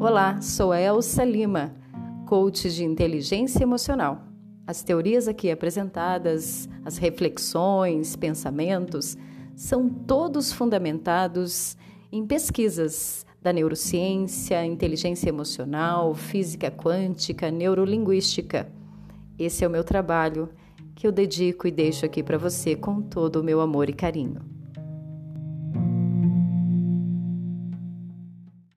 Olá, sou a Elsa Lima, coach de inteligência emocional. As teorias aqui apresentadas, as reflexões, pensamentos, são todos fundamentados em pesquisas da neurociência, inteligência emocional, física quântica, neurolinguística. Esse é o meu trabalho que eu dedico e deixo aqui para você com todo o meu amor e carinho.